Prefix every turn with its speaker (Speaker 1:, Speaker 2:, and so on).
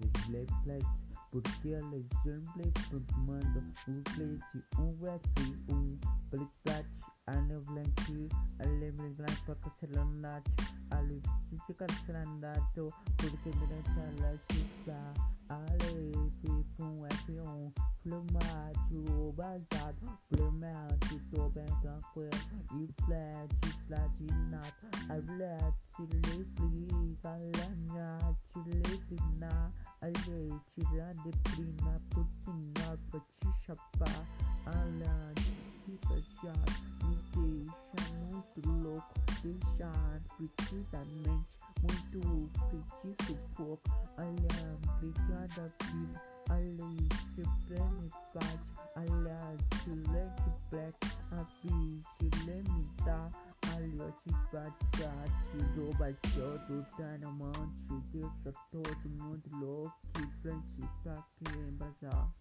Speaker 1: de Playflex Porque elas gameplay manda um play um rap um Blackplat Ane blank Ale blank Paka salanat Ale sisi kasalandato Porque mina sala shita Ale pipum F1 Flumado Basado Flumado Tô bem tranquilo E flat Platinat I flat Chile free Chile de prina Putina Pachicha pa Alan Fica chato Me deixa muito louco Deixar precisamente Muito feitiço pouco Olha, obrigada vida Ali sempre me bate Olha, Chile black A bicho me dá Ali eu te bate Tirou, bateu do Dynamite Deixa todo mundo louco Frente pra que embasar